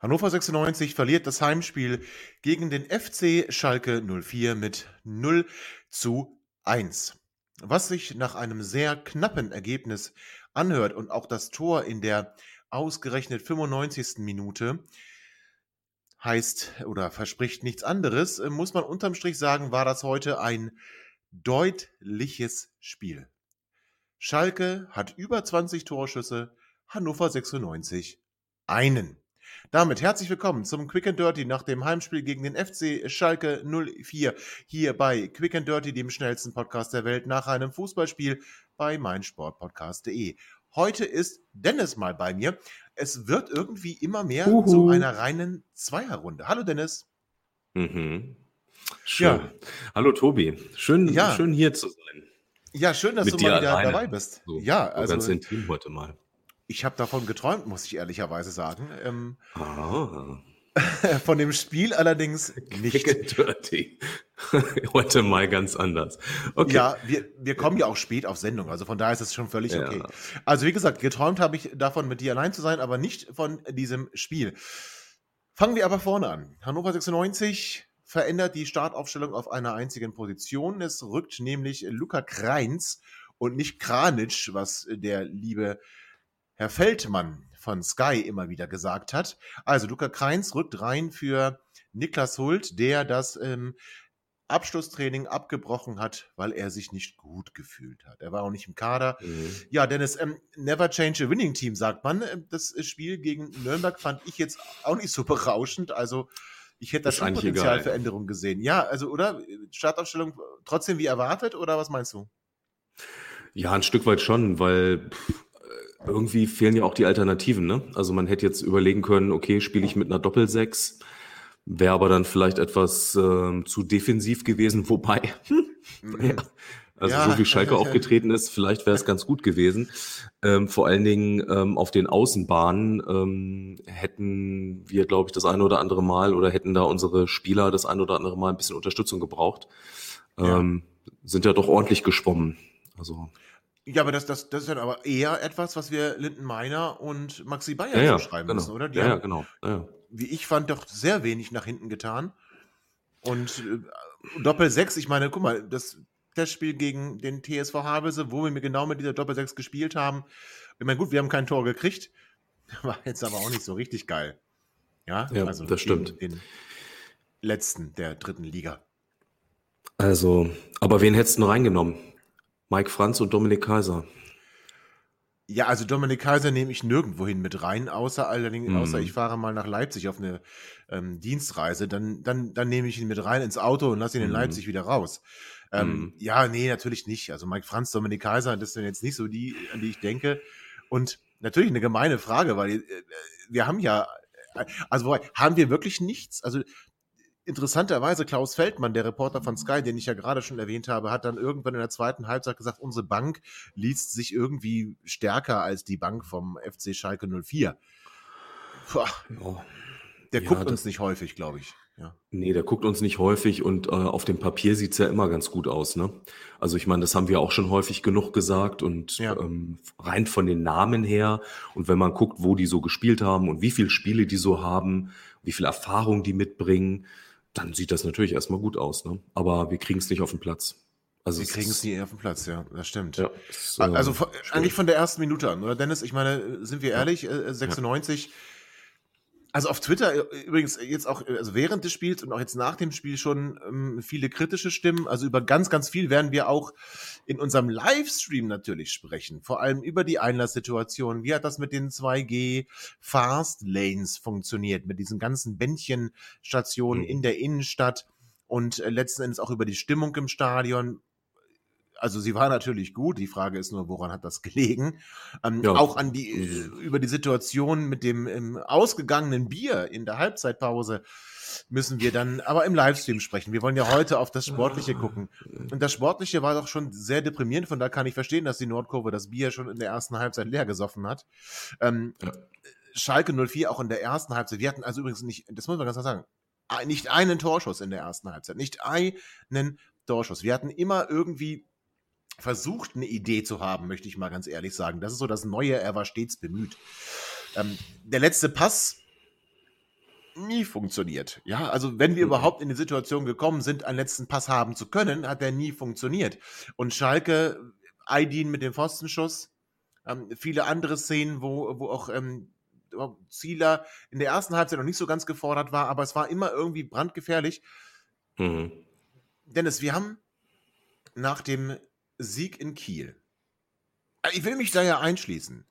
Hannover 96 verliert das Heimspiel gegen den FC Schalke 04 mit 0 zu 1. Was sich nach einem sehr knappen Ergebnis anhört und auch das Tor in der ausgerechnet 95. Minute heißt oder verspricht nichts anderes, muss man unterm Strich sagen, war das heute ein deutliches Spiel. Schalke hat über 20 Torschüsse, Hannover 96 einen. Damit herzlich willkommen zum Quick and Dirty nach dem Heimspiel gegen den FC Schalke 04 hier bei Quick and Dirty, dem schnellsten Podcast der Welt nach einem Fußballspiel bei meinsportpodcast.de. Heute ist Dennis mal bei mir. Es wird irgendwie immer mehr Uhu. zu einer reinen Zweierrunde. Hallo Dennis. Mhm. Schön. Ja. Hallo Tobi. Schön, ja. schön hier zu sein. Ja, schön, dass Mit du mal wieder alleine. dabei bist. So, ja, also ganz intim heute mal. Ich habe davon geträumt, muss ich ehrlicherweise sagen. Ähm, ah. Von dem Spiel allerdings nicht. Dirty. Heute mal ganz anders. Okay. Ja, wir, wir kommen ja auch spät auf Sendung, also von daher ist es schon völlig ja. okay. Also wie gesagt, geträumt habe ich davon, mit dir allein zu sein, aber nicht von diesem Spiel. Fangen wir aber vorne an. Hannover 96 verändert die Startaufstellung auf einer einzigen Position. Es rückt nämlich Luca Kreins und nicht Kranitsch, was der liebe Herr Feldmann von Sky immer wieder gesagt hat. Also Luca Kreins rückt rein für Niklas Hult, der das ähm, Abschlusstraining abgebrochen hat, weil er sich nicht gut gefühlt hat. Er war auch nicht im Kader. Mhm. Ja, Dennis, ähm, never change a winning team, sagt man. Ähm, das Spiel gegen Nürnberg fand ich jetzt auch nicht so berauschend. Also ich hätte da schon Potenzial für Änderungen gesehen. Ja, also oder? Startaufstellung trotzdem wie erwartet oder was meinst du? Ja, ein Stück weit schon, weil pff, irgendwie fehlen ja auch die Alternativen, ne? Also man hätte jetzt überlegen können, okay, spiele ich mit einer Doppelsechs, wäre aber dann vielleicht etwas äh, zu defensiv gewesen, wobei, mhm. ja, also ja. so wie Schalke aufgetreten ist, vielleicht wäre es ganz gut gewesen. Ähm, vor allen Dingen ähm, auf den Außenbahnen ähm, hätten wir, glaube ich, das eine oder andere Mal oder hätten da unsere Spieler das eine oder andere Mal ein bisschen Unterstützung gebraucht. Ähm, ja. Sind ja doch ordentlich geschwommen. Also ja, aber das, das, das ist dann aber eher etwas, was wir Linden Meiner und Maxi Bayer ja, ja, zuschreiben genau. müssen, oder? Die ja, haben, ja, genau. Ja. Wie ich fand, doch sehr wenig nach hinten getan. Und äh, Doppel 6, ich meine, guck mal, das Testspiel gegen den TSV Havelse, wo wir genau mit dieser Doppel 6 gespielt haben. Ich meine, gut, wir haben kein Tor gekriegt. War jetzt aber auch nicht so richtig geil. Ja, ja also das stimmt. Den letzten der dritten Liga. Also, aber wen hättest du reingenommen? Mike Franz und Dominik Kaiser. Ja, also Dominik Kaiser nehme ich nirgendwohin mit rein, außer allerdings, mhm. außer ich fahre mal nach Leipzig auf eine ähm, Dienstreise, dann, dann, dann nehme ich ihn mit rein ins Auto und lasse ihn in mhm. Leipzig wieder raus. Ähm, mhm. Ja, nee, natürlich nicht. Also Mike Franz, Dominik Kaiser, das sind jetzt nicht so die, an die ich denke. Und natürlich eine gemeine Frage, weil äh, wir haben ja, äh, also haben wir wirklich nichts? Also Interessanterweise Klaus Feldmann, der Reporter von Sky, den ich ja gerade schon erwähnt habe, hat dann irgendwann in der zweiten Halbzeit gesagt, unsere Bank liest sich irgendwie stärker als die Bank vom FC Schalke 04. Puh. Der ja, guckt uns nicht häufig, glaube ich. Ja. Nee, der guckt uns nicht häufig und äh, auf dem Papier sieht es ja immer ganz gut aus. Ne? Also ich meine, das haben wir auch schon häufig genug gesagt und ja. ähm, rein von den Namen her und wenn man guckt, wo die so gespielt haben und wie viele Spiele die so haben, wie viel Erfahrung die mitbringen, dann sieht das natürlich erstmal gut aus, ne? Aber wir kriegen es nicht auf den Platz. Also wir kriegen es nie auf den Platz, ja, das stimmt. Ja, ist, äh, also von, eigentlich von der ersten Minute an, oder Dennis? Ich meine, sind wir ehrlich, äh, 96 ja. Also auf Twitter äh, übrigens jetzt auch also während des Spiels und auch jetzt nach dem Spiel schon ähm, viele kritische Stimmen. Also über ganz, ganz viel werden wir auch in unserem Livestream natürlich sprechen. Vor allem über die Einlasssituation. Wie hat das mit den 2G Fast Lanes funktioniert? Mit diesen ganzen Bändchenstationen mhm. in der Innenstadt und äh, letzten Endes auch über die Stimmung im Stadion also sie war natürlich gut. Die Frage ist nur, woran hat das gelegen? Ähm, ja. Auch an die, äh, über die Situation mit dem ähm, ausgegangenen Bier in der Halbzeitpause müssen wir dann aber im Livestream sprechen. Wir wollen ja heute auf das Sportliche gucken. Und das Sportliche war doch schon sehr deprimierend. Von da kann ich verstehen, dass die Nordkurve das Bier schon in der ersten Halbzeit leer gesoffen hat. Ähm, ja. Schalke 04 auch in der ersten Halbzeit. Wir hatten also übrigens nicht, das muss man ganz klar sagen, nicht einen Torschuss in der ersten Halbzeit. Nicht einen Torschuss. Wir hatten immer irgendwie versucht, eine Idee zu haben, möchte ich mal ganz ehrlich sagen. Das ist so das Neue, er war stets bemüht. Ähm, der letzte Pass nie funktioniert. Ja, also wenn wir mhm. überhaupt in die Situation gekommen sind, einen letzten Pass haben zu können, hat der nie funktioniert. Und Schalke, Aydin mit dem Pfostenschuss, ähm, viele andere Szenen, wo, wo auch ähm, Zieler in der ersten Halbzeit noch nicht so ganz gefordert war, aber es war immer irgendwie brandgefährlich. Mhm. Dennis, wir haben nach dem Sieg in Kiel, äh, ich will mich da ja einschließen,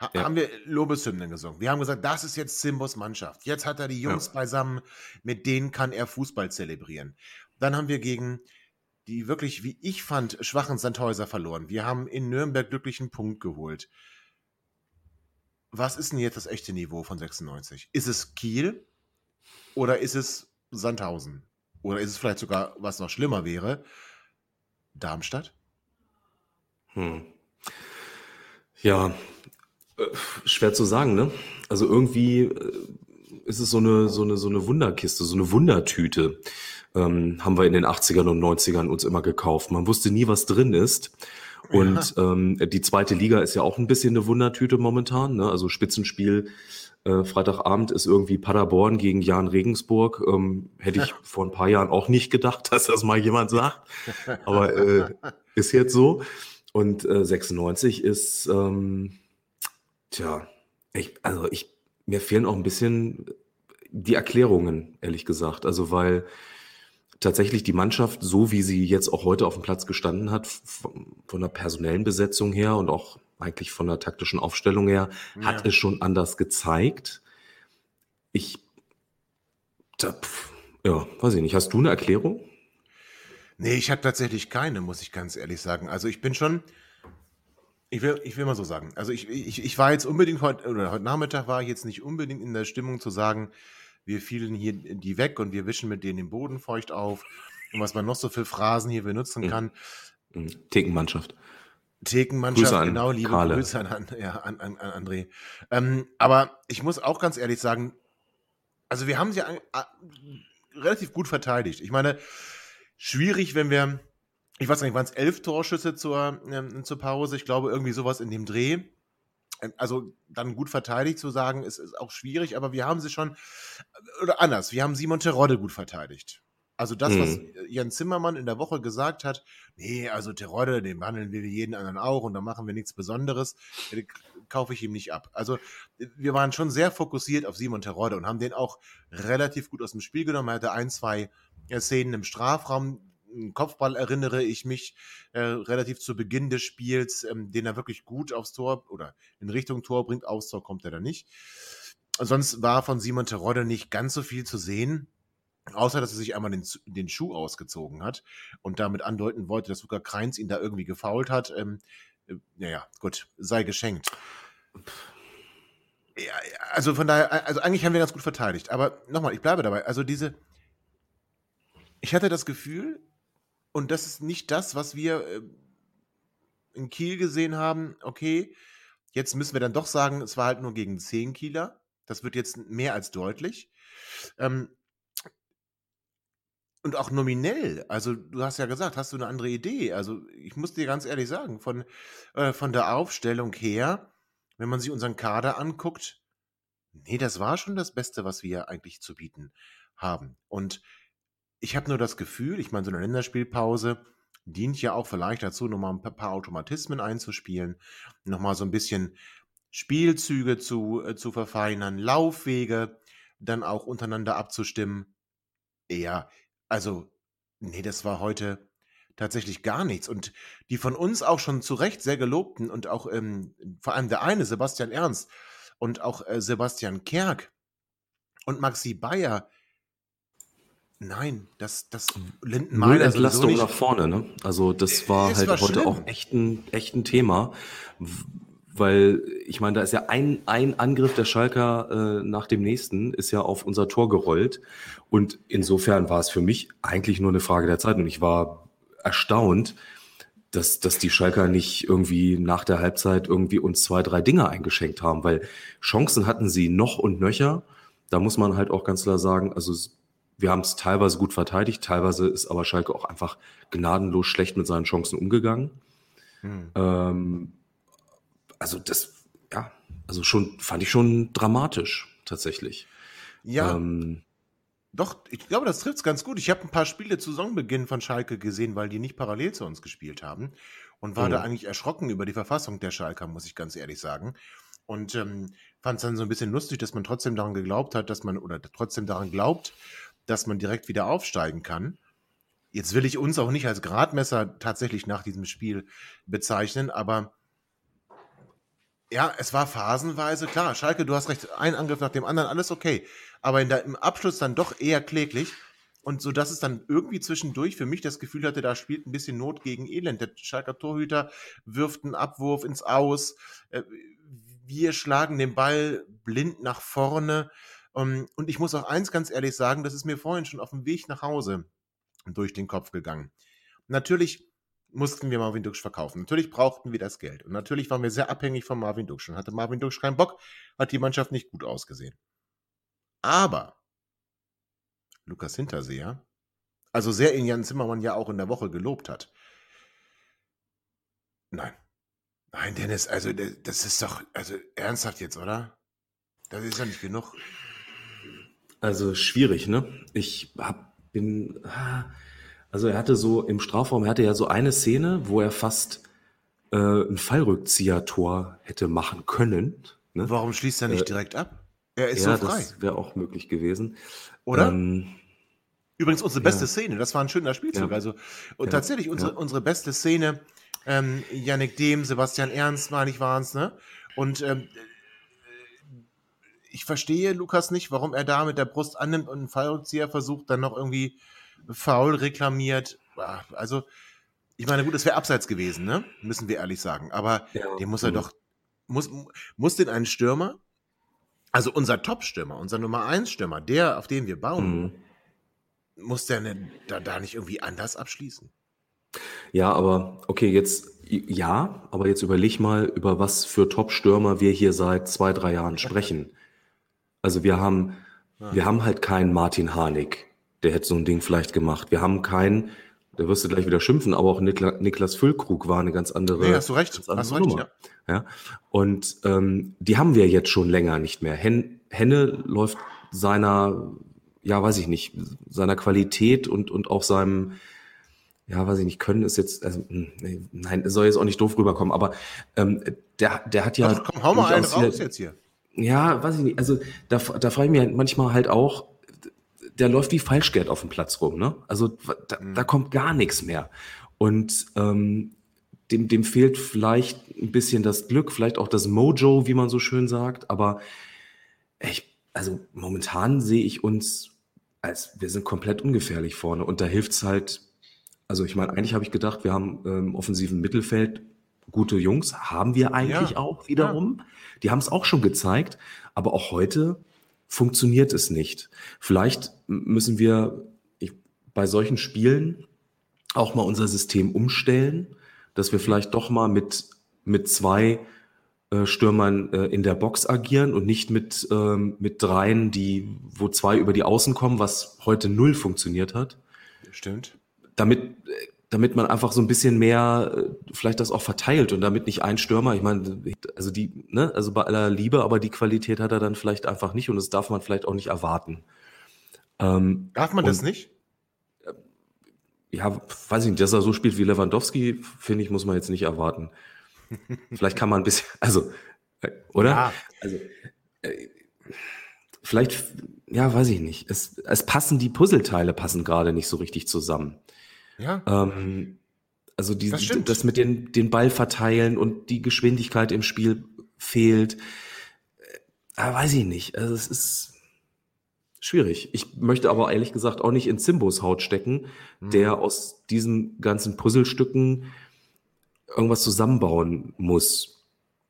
ha ja. haben wir Lobeshymnen gesungen. Wir haben gesagt, das ist jetzt Simbos Mannschaft. Jetzt hat er die Jungs ja. beisammen, mit denen kann er Fußball zelebrieren. Dann haben wir gegen die wirklich, wie ich fand, schwachen Sandhäuser verloren. Wir haben in Nürnberg glücklichen Punkt geholt was ist denn jetzt das echte Niveau von 96? Ist es Kiel oder ist es Sandhausen? Oder ist es vielleicht sogar, was noch schlimmer wäre, Darmstadt? Hm. Ja, äh, schwer zu sagen, ne? Also irgendwie äh, ist es so eine, so eine, so eine Wunderkiste, so eine Wundertüte. Ähm, haben wir in den 80ern und 90ern uns immer gekauft. Man wusste nie, was drin ist. Und ja. ähm, die zweite Liga ist ja auch ein bisschen eine Wundertüte momentan. Ne? Also Spitzenspiel äh, Freitagabend ist irgendwie Paderborn gegen Jan Regensburg. Ähm, hätte ich vor ein paar Jahren auch nicht gedacht, dass das mal jemand sagt. Aber äh, ist jetzt so. Und äh, 96 ist, ähm, tja, ich, also ich, mir fehlen auch ein bisschen die Erklärungen, ehrlich gesagt. Also weil tatsächlich die Mannschaft, so wie sie jetzt auch heute auf dem Platz gestanden hat, von der personellen Besetzung her und auch eigentlich von der taktischen Aufstellung her, ja. hat es schon anders gezeigt. Ich, da, ja, weiß ich nicht. Hast du eine Erklärung? Nee, ich habe tatsächlich keine, muss ich ganz ehrlich sagen. Also ich bin schon, ich will, ich will mal so sagen. Also ich, ich, ich war jetzt unbedingt heute, oder heute Nachmittag war ich jetzt nicht unbedingt in der Stimmung zu sagen, wir fielen hier die weg und wir wischen mit denen den Boden feucht auf und was man noch so für Phrasen hier benutzen mhm. kann. Mhm. Thekenmannschaft. Thekenmannschaft, an genau, liebe Karle. Grüße an, ja, an, an, an André. Ähm, aber ich muss auch ganz ehrlich sagen, also wir haben sie an, relativ gut verteidigt. Ich meine, schwierig, wenn wir, ich weiß nicht, waren es elf Torschüsse zur, ähm, zur Pause, ich glaube irgendwie sowas in dem Dreh. Ähm, also dann gut verteidigt zu sagen, ist, ist auch schwierig, aber wir haben sie schon, oder anders, wir haben Simon Terodde gut verteidigt. Also das, mhm. was Jan Zimmermann in der Woche gesagt hat, nee, also Terodde, den behandeln wir wie jeden anderen auch und da machen wir nichts Besonderes, kaufe ich ihm nicht ab. Also wir waren schon sehr fokussiert auf Simon Terodde und haben den auch relativ gut aus dem Spiel genommen. Er hatte ein, zwei Szenen im Strafraum, Kopfball erinnere ich mich äh, relativ zu Beginn des Spiels, ähm, den er wirklich gut aufs Tor oder in Richtung Tor bringt. Aufs Tor kommt er da nicht. Sonst war von Simon Terodde nicht ganz so viel zu sehen. Außer, dass er sich einmal den, den Schuh ausgezogen hat und damit andeuten wollte, dass Luca Kreins ihn da irgendwie gefault hat. Ähm, äh, naja, gut, sei geschenkt. Ja, also von daher, also eigentlich haben wir ganz gut verteidigt. Aber nochmal, ich bleibe dabei. Also diese, ich hatte das Gefühl, und das ist nicht das, was wir äh, in Kiel gesehen haben. Okay, jetzt müssen wir dann doch sagen, es war halt nur gegen 10 Kieler. Das wird jetzt mehr als deutlich. Ähm, und auch nominell, also du hast ja gesagt, hast du eine andere Idee? Also ich muss dir ganz ehrlich sagen, von, äh, von der Aufstellung her, wenn man sich unseren Kader anguckt, nee, das war schon das Beste, was wir eigentlich zu bieten haben. Und ich habe nur das Gefühl, ich meine, so eine Länderspielpause dient ja auch vielleicht dazu, nochmal ein paar Automatismen einzuspielen, nochmal so ein bisschen Spielzüge zu, äh, zu verfeinern, Laufwege dann auch untereinander abzustimmen. Ja, also, nee, das war heute tatsächlich gar nichts. Und die von uns auch schon zu Recht sehr gelobten und auch ähm, vor allem der eine, Sebastian Ernst und auch äh, Sebastian Kerk und Maxi Bayer, Nein, das, das Lindenmeiner Entlastung nach vorne, ne? Also das war es halt war heute schlimm. auch echt ein, echt ein Thema, weil ich meine, da ist ja ein, ein Angriff der Schalker äh, nach dem nächsten, ist ja auf unser Tor gerollt und insofern war es für mich eigentlich nur eine Frage der Zeit und ich war erstaunt, dass, dass die Schalker nicht irgendwie nach der Halbzeit irgendwie uns zwei, drei Dinge eingeschenkt haben, weil Chancen hatten sie noch und nöcher. Da muss man halt auch ganz klar sagen, also wir haben es teilweise gut verteidigt, teilweise ist aber Schalke auch einfach gnadenlos schlecht mit seinen Chancen umgegangen. Hm. Ähm, also das, ja, also schon, fand ich schon dramatisch, tatsächlich. Ja. Ähm, doch, ich glaube, das trifft es ganz gut. Ich habe ein paar Spiele zu Saisonbeginn von Schalke gesehen, weil die nicht parallel zu uns gespielt haben. Und war mhm. da eigentlich erschrocken über die Verfassung der Schalker, muss ich ganz ehrlich sagen. Und ähm, fand es dann so ein bisschen lustig, dass man trotzdem daran geglaubt hat, dass man, oder trotzdem daran glaubt, dass man direkt wieder aufsteigen kann. Jetzt will ich uns auch nicht als Gradmesser tatsächlich nach diesem Spiel bezeichnen, aber ja, es war phasenweise, klar, Schalke, du hast recht, ein Angriff nach dem anderen, alles okay. Aber in der, im Abschluss dann doch eher kläglich. Und so dass es dann irgendwie zwischendurch für mich das Gefühl hatte, da spielt ein bisschen Not gegen Elend. Der Schalker Torhüter wirft einen Abwurf ins Aus. Äh, wir schlagen den Ball blind nach vorne. Ähm, und ich muss auch eins ganz ehrlich sagen, das ist mir vorhin schon auf dem Weg nach Hause durch den Kopf gegangen. Natürlich mussten wir Marvin Duksch verkaufen. Natürlich brauchten wir das Geld. Und natürlich waren wir sehr abhängig von Marvin Duksch. Und hatte Marvin Duksch keinen Bock, hat die Mannschaft nicht gut ausgesehen. Aber Lukas Hinterseher, also sehr in Jan Zimmermann ja auch in der Woche gelobt hat. Nein. Nein, Dennis, also das ist doch, also ernsthaft jetzt, oder? Das ist ja nicht genug. Also schwierig, ne? Ich hab, bin, also er hatte so im Strafraum, er hatte ja so eine Szene, wo er fast äh, ein Fallrückzieher-Tor hätte machen können. Ne? Warum schließt er nicht äh, direkt ab? Er ist ja, so frei. Das wäre auch möglich gewesen. Oder? Ähm, Übrigens unsere beste ja. Szene, das war ein schöner Spielzug. Ja. Also, und tatsächlich unsere, unsere beste Szene, ähm, Yannick Dehm, Sebastian Ernst, meine ich, waren es, ne? Und ähm, ich verstehe Lukas nicht, warum er da mit der Brust annimmt und einen Fallrückzieher versucht, dann noch irgendwie faul reklamiert. Also, ich meine, gut, es wäre abseits gewesen, ne? Müssen wir ehrlich sagen. Aber ja, den muss er doch, muss, muss den einen Stürmer, also unser Top-Stürmer, unser Nummer 1-Stürmer, der, auf den wir bauen, mhm. muss der ne, da, da nicht irgendwie anders abschließen? Ja, aber okay, jetzt ja, aber jetzt überleg mal, über was für Top-Stürmer wir hier seit zwei, drei Jahren sprechen. Also wir haben, ja. wir haben halt keinen Martin Harnik, der hätte so ein Ding vielleicht gemacht. Wir haben keinen, da wirst du gleich wieder schimpfen, aber auch Nikla, Niklas Füllkrug war eine ganz andere. Nee, hast du recht. Hast du recht, ja. ja. Und ähm, die haben wir jetzt schon länger nicht mehr. Hen, Henne läuft seiner, ja, weiß ich nicht, seiner Qualität und, und auch seinem, ja, weiß ich nicht, können ist jetzt, also, hm, nein, soll jetzt auch nicht doof rüberkommen, aber ähm, der, der hat ja. Ach, komm, hau mal einen raus jetzt hier ja, weiß ich nicht. Also da, da frage ich mich halt manchmal halt auch, der läuft wie Falschgeld auf dem Platz rum, ne? Also da, mhm. da kommt gar nichts mehr. Und ähm, dem, dem fehlt vielleicht ein bisschen das Glück, vielleicht auch das Mojo, wie man so schön sagt. Aber ich, also momentan sehe ich uns als wir sind komplett ungefährlich vorne. Und da hilft's halt, also ich meine, eigentlich habe ich gedacht, wir haben im ähm, offensiven Mittelfeld gute Jungs, haben wir eigentlich ja. auch wiederum. Ja. Die haben es auch schon gezeigt, aber auch heute funktioniert es nicht. Vielleicht müssen wir bei solchen Spielen auch mal unser System umstellen, dass wir vielleicht doch mal mit, mit zwei äh, Stürmern äh, in der Box agieren und nicht mit, ähm, mit dreien, die, wo zwei über die Außen kommen, was heute null funktioniert hat. Stimmt. Damit äh, damit man einfach so ein bisschen mehr äh, vielleicht das auch verteilt und damit nicht ein Stürmer, ich meine, also die, ne, also bei aller Liebe, aber die Qualität hat er dann vielleicht einfach nicht und das darf man vielleicht auch nicht erwarten. Ähm, darf man und, das nicht? Äh, ja, weiß ich nicht, dass er so spielt wie Lewandowski, finde ich, muss man jetzt nicht erwarten. vielleicht kann man ein bisschen, also, äh, oder? Ja. Also, äh, vielleicht, ja, weiß ich nicht. Es, es passen die Puzzleteile passen gerade nicht so richtig zusammen. Ja. Ähm, also die, das, das, mit den, den Ball verteilen und die Geschwindigkeit im Spiel fehlt. Äh, weiß ich nicht. Also es ist. Schwierig. Ich möchte aber ehrlich gesagt auch nicht in Zimbos Haut stecken, mhm. der aus diesen ganzen Puzzlestücken irgendwas zusammenbauen muss.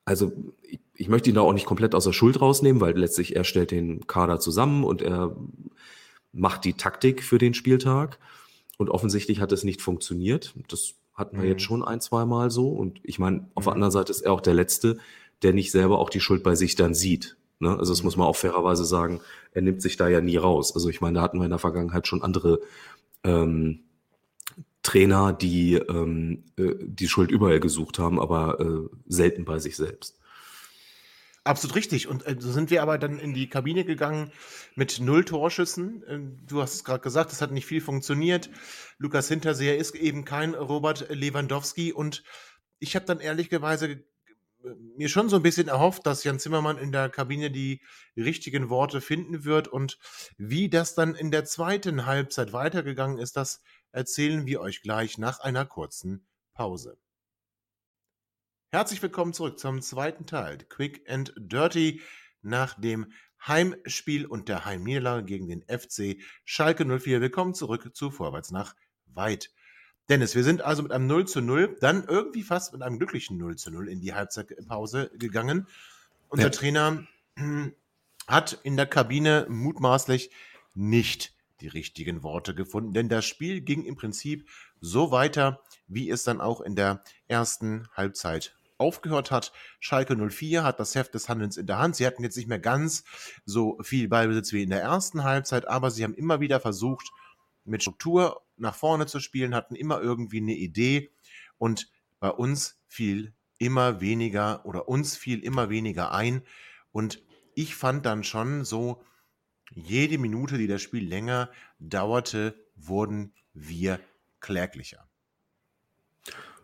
Also ich, ich, möchte ihn da auch nicht komplett aus der Schuld rausnehmen, weil letztlich er stellt den Kader zusammen und er macht die Taktik für den Spieltag. Und offensichtlich hat es nicht funktioniert. Das hatten wir mhm. jetzt schon ein, zwei Mal so. Und ich meine, auf mhm. der anderen Seite ist er auch der Letzte, der nicht selber auch die Schuld bei sich dann sieht. Ne? Also das muss man auch fairerweise sagen, er nimmt sich da ja nie raus. Also ich meine, da hatten wir in der Vergangenheit schon andere ähm, Trainer, die ähm, äh, die Schuld überall gesucht haben, aber äh, selten bei sich selbst. Absolut richtig. Und äh, so sind wir aber dann in die Kabine gegangen mit null Torschüssen. Äh, du hast es gerade gesagt, es hat nicht viel funktioniert. Lukas Hinterseher ist eben kein Robert Lewandowski. Und ich habe dann ehrlicherweise mir schon so ein bisschen erhofft, dass Jan Zimmermann in der Kabine die richtigen Worte finden wird. Und wie das dann in der zweiten Halbzeit weitergegangen ist, das erzählen wir euch gleich nach einer kurzen Pause. Herzlich willkommen zurück zum zweiten Teil, Quick and Dirty, nach dem Heimspiel und der Heimniederlage gegen den FC Schalke 04. Willkommen zurück zu Vorwärts nach Weit. Dennis, wir sind also mit einem 0 zu 0, dann irgendwie fast mit einem glücklichen 0 zu 0 in die Halbzeitpause gegangen. Unser ja. Trainer hat in der Kabine mutmaßlich nicht die richtigen Worte gefunden, denn das Spiel ging im Prinzip so weiter, wie es dann auch in der ersten Halbzeit aufgehört hat. Schalke 04 hat das Heft des Handelns in der Hand. Sie hatten jetzt nicht mehr ganz so viel Ballbesitz wie in der ersten Halbzeit, aber sie haben immer wieder versucht, mit Struktur nach vorne zu spielen, hatten immer irgendwie eine Idee und bei uns fiel immer weniger oder uns fiel immer weniger ein und ich fand dann schon so, jede Minute, die das Spiel länger dauerte, wurden wir kläglicher.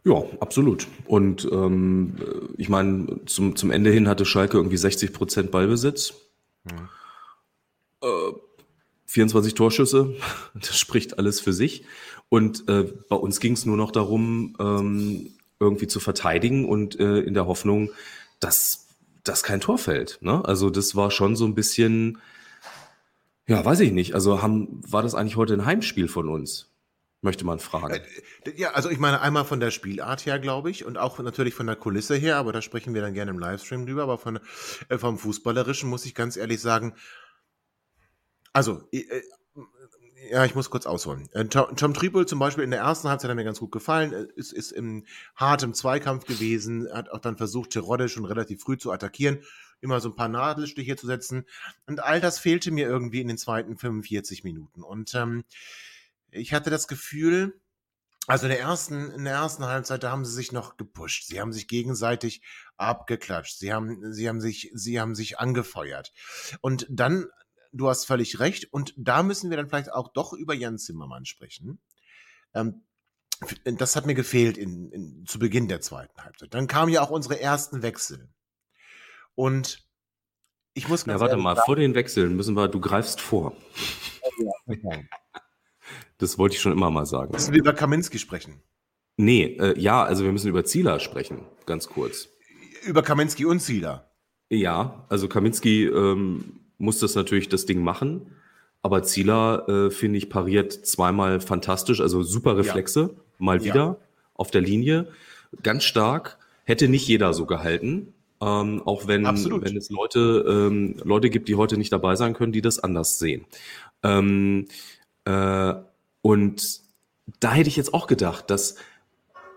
Ja, absolut. Und ähm, ich meine, zum, zum Ende hin hatte Schalke irgendwie 60 Prozent Ballbesitz. Hm. Äh, 24 Torschüsse, das spricht alles für sich. Und äh, bei uns ging es nur noch darum, ähm, irgendwie zu verteidigen und äh, in der Hoffnung, dass das kein Tor fällt. Ne? Also das war schon so ein bisschen, ja, weiß ich nicht. Also haben, war das eigentlich heute ein Heimspiel von uns? Möchte man fragen. Äh, ja, also ich meine einmal von der Spielart her, glaube ich, und auch natürlich von der Kulisse her, aber da sprechen wir dann gerne im Livestream drüber, aber von, äh, vom Fußballerischen muss ich ganz ehrlich sagen, also, äh, äh ja, ich muss kurz ausholen. Äh, Tom, Tom Tripol zum Beispiel in der ersten Halbzeit hat mir ganz gut gefallen, ist, ist im hartem Zweikampf gewesen, hat auch dann versucht, Terodde schon relativ früh zu attackieren, immer so ein paar Nadelstiche zu setzen. Und all das fehlte mir irgendwie in den zweiten 45 Minuten. Und ähm, ich hatte das Gefühl, also in der ersten, in der ersten Halbzeit, da haben sie sich noch gepusht. Sie haben sich gegenseitig abgeklatscht. Sie haben, sie haben sich, sie haben sich angefeuert. Und dann, du hast völlig recht. Und da müssen wir dann vielleicht auch doch über Jan Zimmermann sprechen. Ähm, das hat mir gefehlt in, in, zu Beginn der zweiten Halbzeit. Dann kamen ja auch unsere ersten Wechsel. Und ich muss Ja, warte mal, sagen, vor den Wechseln müssen wir, du greifst vor. Ja, okay. Das wollte ich schon immer mal sagen. Müssen wir über Kaminski sprechen? Nee, äh, ja, also wir müssen über Zieler sprechen, ganz kurz. Über Kaminski und Zieler? Ja, also Kaminski ähm, muss das natürlich das Ding machen, aber Zieler, äh, finde ich, pariert zweimal fantastisch, also super Reflexe, ja. mal wieder ja. auf der Linie, ganz stark. Hätte nicht jeder so gehalten, ähm, auch wenn, wenn es Leute, ähm, Leute gibt, die heute nicht dabei sein können, die das anders sehen. Ähm, äh, und da hätte ich jetzt auch gedacht, dass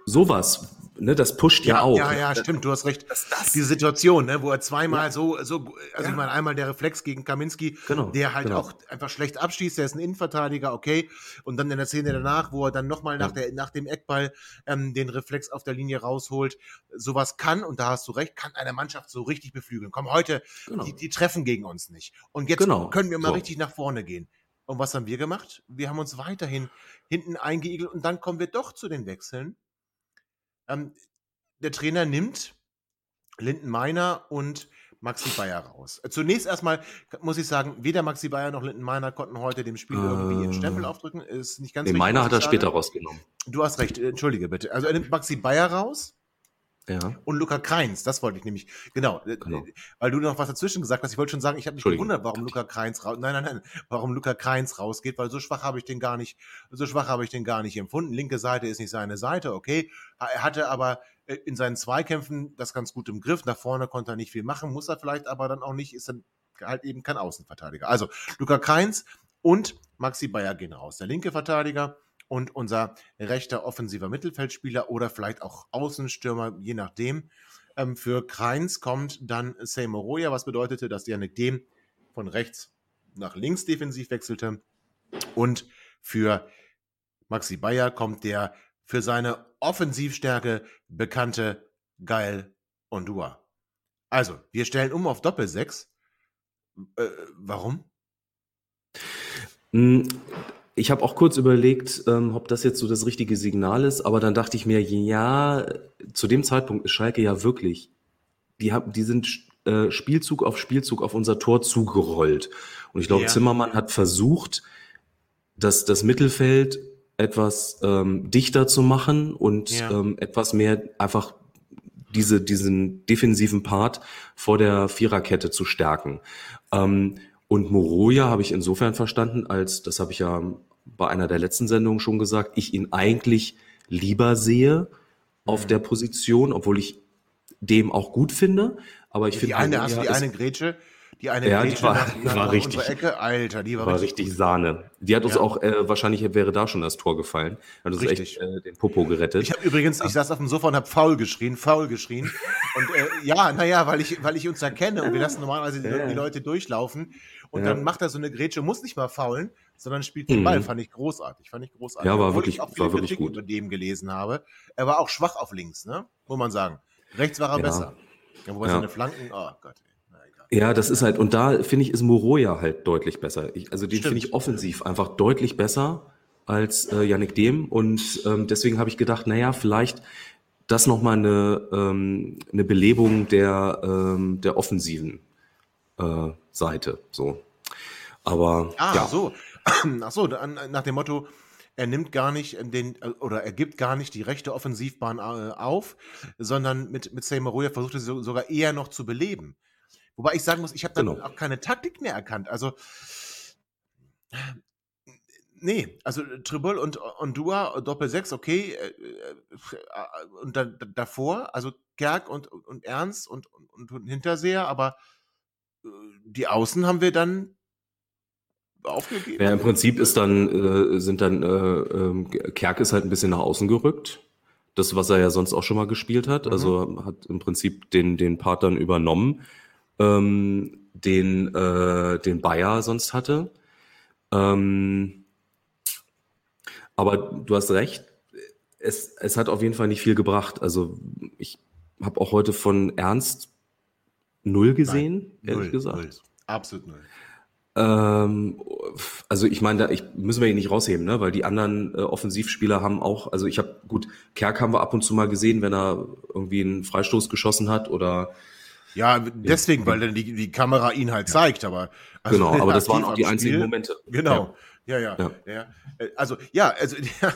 sowas, ne, das pusht ja, ja auch. Ja, ja, stimmt, du hast recht. Das, das, Diese Situation, ne, wo er zweimal ja. so, so, also ja. ich meine, einmal der Reflex gegen Kaminski, genau, der halt genau. auch einfach schlecht abschießt, der ist ein Innenverteidiger, okay. Und dann in der Szene danach, wo er dann nochmal nach, der, nach dem Eckball ähm, den Reflex auf der Linie rausholt. Sowas kann, und da hast du recht, kann eine Mannschaft so richtig beflügeln. Komm, heute, genau. die, die treffen gegen uns nicht. Und jetzt genau. können wir mal so. richtig nach vorne gehen. Und was haben wir gemacht? Wir haben uns weiterhin hinten eingeigelt und dann kommen wir doch zu den Wechseln. Ähm, der Trainer nimmt Linden Meiner und Maxi Bayer raus. Äh, zunächst erstmal muss ich sagen, weder Maxi Bayer noch Linden Meiner konnten heute dem Spiel äh, irgendwie ihren Stempel aufdrücken. Ist nicht ganz Den Meiner hat er später rausgenommen. Du hast recht, entschuldige bitte. Also er nimmt Maxi Bayer raus Ja. Und Luca Kreins, das wollte ich nämlich, genau, äh, genau, weil du noch was dazwischen gesagt hast. Ich wollte schon sagen, ich habe mich gewundert, warum Luca Kreins raus, nein, nein, nein, warum Luca Kreins rausgeht, weil so schwach habe ich den gar nicht, so schwach habe ich den gar nicht empfunden. Linke Seite ist nicht seine Seite, okay. Er hatte aber äh, in seinen Zweikämpfen das ganz gut im Griff. Nach vorne konnte er nicht viel machen, muss er vielleicht aber dann auch nicht, ist dann halt eben kein Außenverteidiger. Also Luca Kreins und Maxi Bayer gehen raus. Der linke Verteidiger und unser rechter offensiver Mittelfeldspieler oder vielleicht auch Außenstürmer, je nachdem. Ähm, für Kreins kommt dann Seymour was bedeutete, dass Janik Dem von rechts nach links defensiv wechselte. Und für Maxi Bayer kommt der für seine Offensivstärke bekannte Geil Ondua. Also, wir stellen um auf Doppelsechs. Äh, warum? Ich habe auch kurz überlegt, ähm, ob das jetzt so das richtige Signal ist, aber dann dachte ich mir, ja, zu dem Zeitpunkt ist Schalke ja wirklich, die, haben, die sind äh, Spielzug auf Spielzug auf unser Tor zugerollt. Und ich glaube, ja. Zimmermann hat versucht, das, das Mittelfeld etwas ähm, dichter zu machen und ja. ähm, etwas mehr einfach diese, diesen defensiven Part vor der Viererkette zu stärken. Ähm, und Moroja habe ich insofern verstanden, als, das habe ich ja bei einer der letzten Sendungen schon gesagt, ich ihn eigentlich lieber sehe auf mhm. der Position, obwohl ich dem auch gut finde. Aber ich die finde, eine, hast du die eine Grätsche? Die eine ja, Grätsche die war, nach, nach war richtig, Ecke, Alter, die war, war richtig, richtig Sahne. Die hat uns ja. auch, äh, wahrscheinlich wäre da schon das Tor gefallen. Hat uns richtig. echt äh, den Popo gerettet. Ich habe übrigens, ich saß auf dem Sofa und habe faul geschrien, faul geschrien. und äh, ja, naja, weil ich, weil ich uns erkenne und wir lassen normalerweise die, die Leute durchlaufen. Und ja. dann macht er so eine Grätsche, muss nicht mal faulen, sondern spielt den Ball. Mhm. Fand ich großartig. Fand ich großartig. Ja, war Obwohl wirklich, ich auch viele war wirklich gut. über dem gelesen habe. Er war auch schwach auf links, ne? Muss man sagen. Rechts war er ja. besser. Ja, wobei ja. seine Flanken, oh Gott. Ja, das ist halt, und da finde ich, ist Moroja halt deutlich besser. Ich, also den finde ich offensiv einfach deutlich besser als äh, Yannick Dehm. Und ähm, deswegen habe ich gedacht, naja, vielleicht das nochmal eine, ähm, eine Belebung der, ähm, der offensiven äh, Seite. So. Aber ah, ja. so. Ach so, nach dem Motto, er nimmt gar nicht den oder er gibt gar nicht die rechte Offensivbahn äh, auf, sondern mit, mit Seymour versucht er sie sogar eher noch zu beleben. Wobei ich sagen muss, ich habe dann genau. auch keine Taktik mehr erkannt. Also, nee, also Tribble und Ondua, Doppel 6, okay. Äh, äh, und dann davor, also Kerk und, und Ernst und, und, und Hinterseher, aber die Außen haben wir dann aufgegeben. Ja, im Prinzip ist dann, äh, sind dann, äh, äh, Kerk ist halt ein bisschen nach außen gerückt. Das, was er ja sonst auch schon mal gespielt hat. Mhm. Also hat im Prinzip den, den Part dann übernommen, ähm, den, äh, den Bayer sonst hatte. Ähm, aber du hast recht, es, es hat auf jeden Fall nicht viel gebracht. Also ich habe auch heute von Ernst null gesehen, Nein, ehrlich null, gesagt. Null. Absolut null. Ähm, also ich meine, da ich, müssen wir ihn nicht rausheben, ne? weil die anderen äh, Offensivspieler haben auch, also ich habe, gut, Kerk haben wir ab und zu mal gesehen, wenn er irgendwie einen Freistoß geschossen hat oder ja, deswegen, ja. weil dann die, die Kamera ihn halt zeigt, aber also genau, aber das waren auch die einzigen Momente. Genau. Ja, ja, ja. ja. Äh, also, ja, also, ja,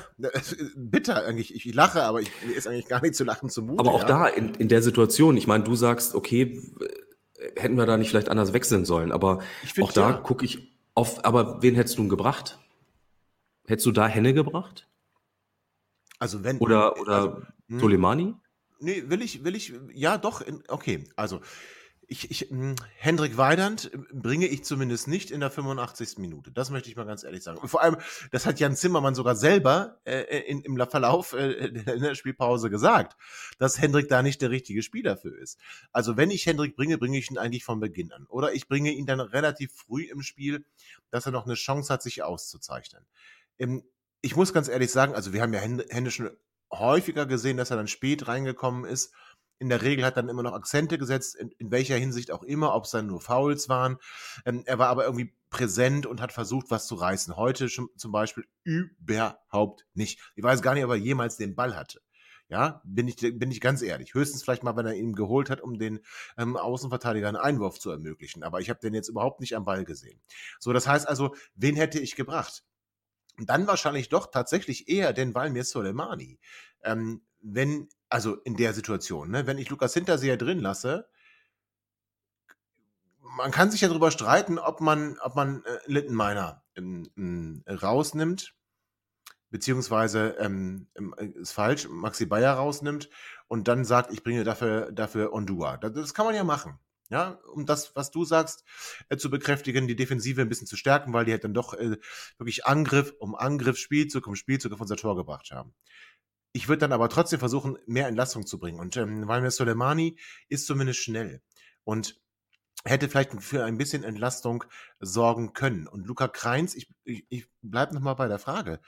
bitter eigentlich. Ich lache, aber ich, mir ist eigentlich gar nicht zu lachen zumute. Aber auch ja. da, in, in der Situation, ich meine, du sagst, okay, hätten wir da nicht vielleicht anders wechseln sollen. Aber find, auch da ja. gucke ich auf, aber wen hättest du gebracht? Hättest du da Henne gebracht? Also wenn. Oder, oder also, hm. Soleimani? Nee, will ich, will ich, ja doch, okay, also ich, ich, hm, Hendrik Weidand äh, bringe ich zumindest nicht in der 85. Minute. Das möchte ich mal ganz ehrlich sagen. Und vor allem, das hat Jan Zimmermann sogar selber äh, in, im Verlauf äh, in der Spielpause gesagt, dass Hendrik da nicht der richtige Spieler für ist. Also wenn ich Hendrik bringe, bringe ich ihn eigentlich von Beginn an. Oder ich bringe ihn dann relativ früh im Spiel, dass er noch eine Chance hat, sich auszuzeichnen. Im, ich muss ganz ehrlich sagen, also wir haben ja Hände schon häufiger gesehen, dass er dann spät reingekommen ist in der Regel hat dann immer noch Akzente gesetzt, in, in welcher Hinsicht auch immer, ob es dann nur Fouls waren. Ähm, er war aber irgendwie präsent und hat versucht, was zu reißen. Heute zum Beispiel überhaupt nicht. Ich weiß gar nicht, ob er jemals den Ball hatte. Ja, bin ich, bin ich ganz ehrlich. Höchstens vielleicht mal, wenn er ihn geholt hat, um den ähm, Außenverteidiger einen Einwurf zu ermöglichen. Aber ich habe den jetzt überhaupt nicht am Ball gesehen. So, das heißt also, wen hätte ich gebracht? dann wahrscheinlich doch tatsächlich eher den Valmir Soleimani. Ähm, wenn also in der Situation, ne? wenn ich Lukas Hinterseher drin lasse, man kann sich ja darüber streiten, ob man, ob man äh, Littenmeiner ähm, rausnimmt, beziehungsweise ähm, ähm, ist falsch, Maxi Bayer rausnimmt und dann sagt, ich bringe dafür, dafür Ondua. Das, das kann man ja machen. Ja, um das, was du sagst, äh, zu bekräftigen, die Defensive ein bisschen zu stärken, weil die halt dann doch äh, wirklich Angriff um Angriff, Spielzug um Spielzug auf unser Tor gebracht haben. Ich würde dann aber trotzdem versuchen, mehr Entlastung zu bringen. Und ähm, mir Soleimani ist zumindest schnell und hätte vielleicht für ein bisschen Entlastung sorgen können. Und Luca Kreins, ich, ich, ich bleibe nochmal bei der Frage.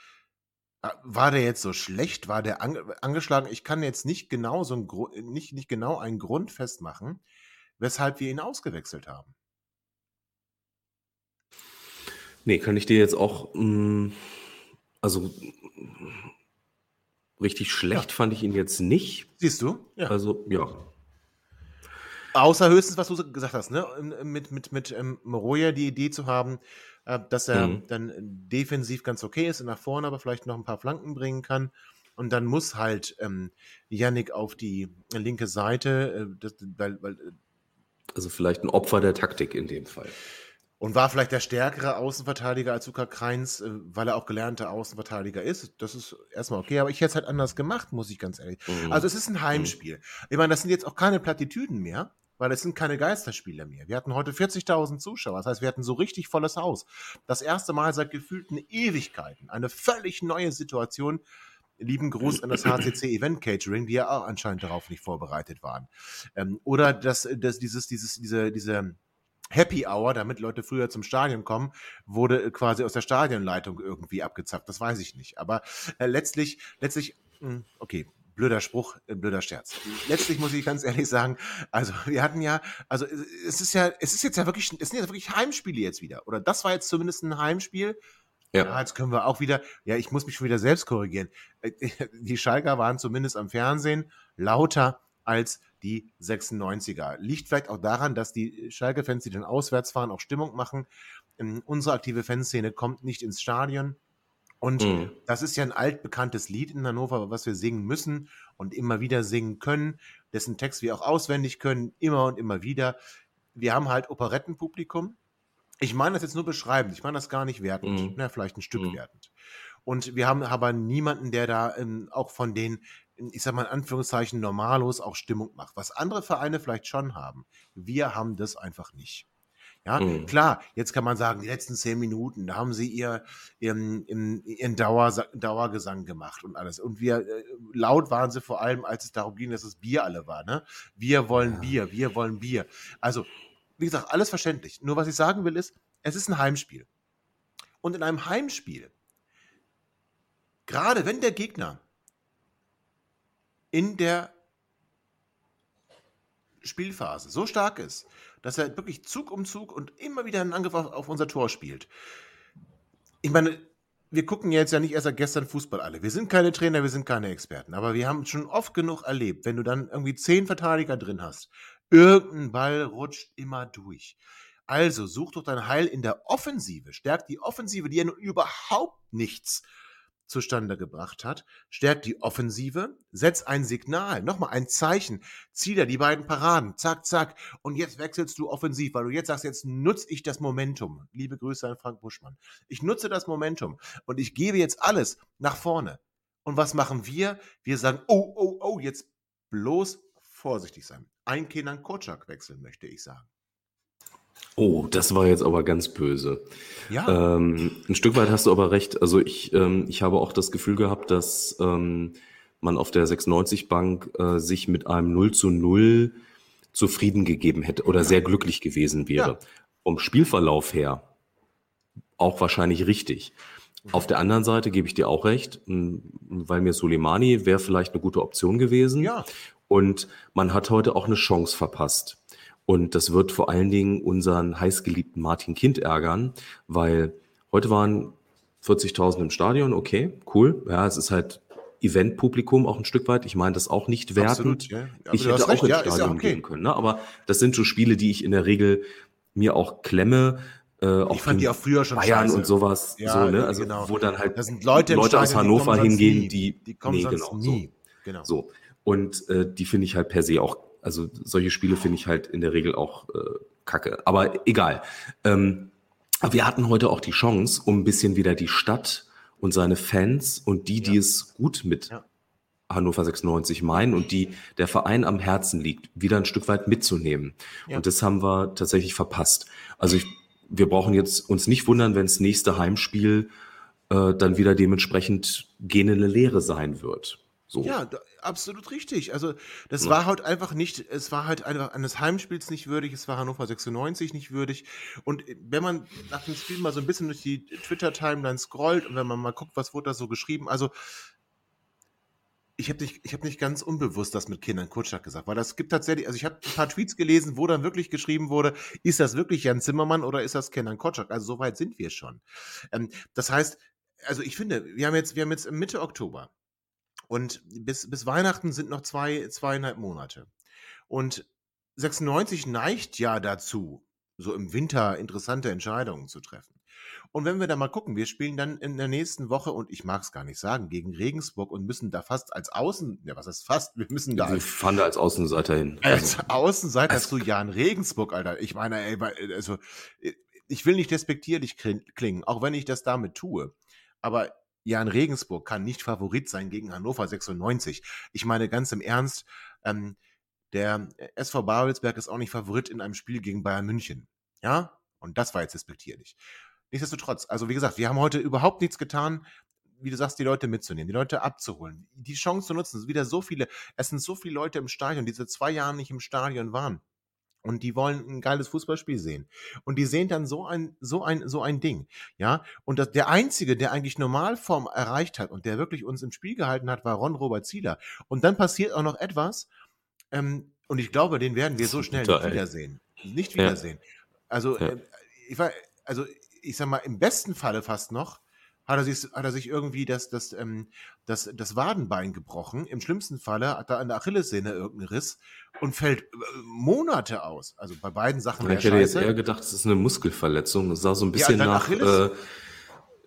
Äh, war der jetzt so schlecht? War der ange angeschlagen? Ich kann jetzt nicht genau so ein nicht, nicht genau einen Grund festmachen, weshalb wir ihn ausgewechselt haben. Nee, kann ich dir jetzt auch, mm, also Richtig schlecht ja. fand ich ihn jetzt nicht. Siehst du? Ja. Also, ja. Außer höchstens, was du gesagt hast, ne? Mit, mit, mit ähm, Moroja die Idee zu haben, äh, dass er mhm. dann defensiv ganz okay ist und nach vorne aber vielleicht noch ein paar Flanken bringen kann. Und dann muss halt ähm, Yannick auf die linke Seite, äh, das, weil, weil, äh also vielleicht ein Opfer der Taktik in dem Fall. Und war vielleicht der stärkere Außenverteidiger als Luca Kreins, äh, weil er auch gelernter Außenverteidiger ist. Das ist erstmal okay, aber ich hätte es halt anders gemacht, muss ich ganz ehrlich. Mhm. Also es ist ein Heimspiel. Mhm. Ich meine, das sind jetzt auch keine Plattitüden mehr, weil es sind keine Geisterspiele mehr. Wir hatten heute 40.000 Zuschauer, das heißt, wir hatten so richtig volles Haus. Das erste Mal seit gefühlten Ewigkeiten. Eine völlig neue Situation. Lieben Gruß an das HCC Event Catering, die ja auch anscheinend darauf nicht vorbereitet waren. Ähm, oder das, das, dieses, dieses, diese, diese Happy Hour, damit Leute früher zum Stadion kommen, wurde quasi aus der Stadionleitung irgendwie abgezapft. Das weiß ich nicht. Aber äh, letztlich, letztlich, mh, hm, okay, blöder Spruch, äh, blöder Scherz. Letztlich muss ich ganz ehrlich sagen, also wir hatten ja, also es ist ja, es ist jetzt ja wirklich, es sind jetzt wirklich Heimspiele jetzt wieder. Oder das war jetzt zumindest ein Heimspiel. Ja. ja. jetzt können wir auch wieder, ja, ich muss mich schon wieder selbst korrigieren. Äh, die Schalker waren zumindest am Fernsehen lauter als die 96er. Liegt vielleicht auch daran, dass die Schalke-Fans, die dann auswärts fahren, auch Stimmung machen. Ähm, unsere aktive Fanszene kommt nicht ins Stadion. Und mhm. das ist ja ein altbekanntes Lied in Hannover, was wir singen müssen und immer wieder singen können, dessen Text wir auch auswendig können, immer und immer wieder. Wir haben halt Operettenpublikum. Ich meine das jetzt nur beschreibend, ich meine das gar nicht wertend, mhm. ne, vielleicht ein Stück mhm. wertend. Und wir haben aber niemanden, der da ähm, auch von den ich sag mal in Anführungszeichen, normalos auch Stimmung macht. Was andere Vereine vielleicht schon haben. Wir haben das einfach nicht. Ja, mhm. klar, jetzt kann man sagen, die letzten zehn Minuten, da haben sie ihr, ihren, ihren Dauer, Dauergesang gemacht und alles. Und wir, äh, laut waren sie vor allem, als es darum ging, dass es Bier alle war, ne? Wir wollen ja. Bier, wir wollen Bier. Also, wie gesagt, alles verständlich. Nur was ich sagen will ist, es ist ein Heimspiel. Und in einem Heimspiel, gerade wenn der Gegner in der Spielphase so stark ist, dass er wirklich Zug um Zug und immer wieder einen Angriff auf, unser Tor spielt. Ich meine, wir gucken jetzt ja nicht erst seit gestern Fußball alle. Wir sind keine Trainer, wir sind keine Experten. Aber wir haben schon oft genug erlebt, wenn du dann irgendwie zehn Verteidiger drin hast, irgendein Ball rutscht immer durch. Also such doch dein Heil in der Offensive. Stärkt die Offensive, die ja nun überhaupt nichts zustande gebracht hat, stärkt die Offensive, setzt ein Signal, nochmal ein Zeichen, zieh da die beiden Paraden, zack, zack, und jetzt wechselst du offensiv, weil du jetzt sagst, jetzt nutze ich das Momentum. Liebe Grüße an Frank Buschmann. Ich nutze das Momentum und ich gebe jetzt alles nach vorne. Und was machen wir? Wir sagen, oh, oh, oh, jetzt bloß vorsichtig sein. Ein Kenan Kotschak wechseln, möchte ich sagen. Oh, das war jetzt aber ganz böse. Ja. Ähm, ein Stück weit hast du aber recht. Also ich, ähm, ich habe auch das Gefühl gehabt, dass ähm, man auf der 96-Bank äh, sich mit einem 0 zu 0 zufrieden gegeben hätte oder sehr glücklich gewesen wäre. Ja. Vom Spielverlauf her auch wahrscheinlich richtig. Auf der anderen Seite gebe ich dir auch recht, weil mir Soleimani wäre vielleicht eine gute Option gewesen. Ja. Und man hat heute auch eine Chance verpasst. Und das wird vor allen Dingen unseren heißgeliebten Martin Kind ärgern, weil heute waren 40.000 im Stadion, okay, cool. Ja, es ist halt Eventpublikum auch ein Stück weit. Ich meine das auch nicht wertend. Absolut, ja. Ich hätte auch recht. ins Stadion ja, okay. gehen können. Ne? Aber das sind so Spiele, die ich in der Regel mir auch klemme. Äh, ich fand die auch früher schon Bayern scheiße. und sowas. Ja, so, ne? Also genau. wo dann halt Leute, Leute aus Hannover hingehen, nie. die, die kommen nee, genau, nie. So. Genau. So. Und äh, die finde ich halt per se auch, also solche Spiele finde ich halt in der Regel auch äh, kacke. Aber egal. Ähm, wir hatten heute auch die Chance, um ein bisschen wieder die Stadt und seine Fans und die, die ja. es gut mit ja. Hannover 96 meinen und die der Verein am Herzen liegt, wieder ein Stück weit mitzunehmen. Ja. Und das haben wir tatsächlich verpasst. Also ich, wir brauchen jetzt uns nicht wundern, wenn das nächste Heimspiel äh, dann wieder dementsprechend gähnende Lehre sein wird. So. Ja, da, absolut richtig. Also das ja. war halt einfach nicht, es war halt einfach eines Heimspiels nicht würdig, es war Hannover 96 nicht würdig. Und wenn man nach dem Spiel mal so ein bisschen durch die Twitter-Timeline scrollt und wenn man mal guckt, was wurde da so geschrieben, also ich habe nicht, ich hab nicht ganz unbewusst das mit Kindern Kutschak gesagt, weil das gibt tatsächlich, also ich habe ein paar Tweets gelesen, wo dann wirklich geschrieben wurde, ist das wirklich Jan Zimmermann oder ist das Kenan Kotschak? Also so weit sind wir schon. Ähm, das heißt, also ich finde, wir haben jetzt, wir haben jetzt Mitte Oktober und bis, bis Weihnachten sind noch zwei, zweieinhalb Monate. Und 96 neigt ja dazu, so im Winter interessante Entscheidungen zu treffen. Und wenn wir da mal gucken, wir spielen dann in der nächsten Woche, und ich mag es gar nicht sagen, gegen Regensburg und müssen da fast als Außen, ja, was heißt fast, wir müssen da. Wir fahren da als Außenseiter hin. Als also, Außenseiter also, zu Jan Regensburg, Alter. Ich meine, ey, also, ich will nicht despektierlich klingen, auch wenn ich das damit tue. Aber Jan Regensburg kann nicht Favorit sein gegen Hannover 96. Ich meine ganz im Ernst, ähm, der SV Babelsberg ist auch nicht Favorit in einem Spiel gegen Bayern München. Ja? Und das war jetzt despektierlich. Nichtsdestotrotz, also wie gesagt, wir haben heute überhaupt nichts getan, wie du sagst, die Leute mitzunehmen, die Leute abzuholen, die Chance zu nutzen. Es sind wieder so viele, es sind so viele Leute im Stadion, die seit zwei Jahren nicht im Stadion waren. Und die wollen ein geiles Fußballspiel sehen. Und die sehen dann so ein, so ein, so ein Ding. Ja. Und das, der einzige, der eigentlich Normalform erreicht hat und der wirklich uns im Spiel gehalten hat, war Ron Robert Zieler. Und dann passiert auch noch etwas, ähm, und ich glaube, den werden wir so schnell nicht wiedersehen. Nicht wiedersehen. Ja. Also, ja. Äh, ich war, also ich sag mal, im besten Falle fast noch, hat er sich, hat er sich irgendwie das, das, ähm, das, das Wadenbein gebrochen. Im schlimmsten Falle hat er an der Achillessehne irgendeinen Riss und fällt äh, Monate aus. Also bei beiden Sachen. Ich hätte jetzt eher gedacht, es ist eine Muskelverletzung. Das sah so ein bisschen ja, nach. Äh,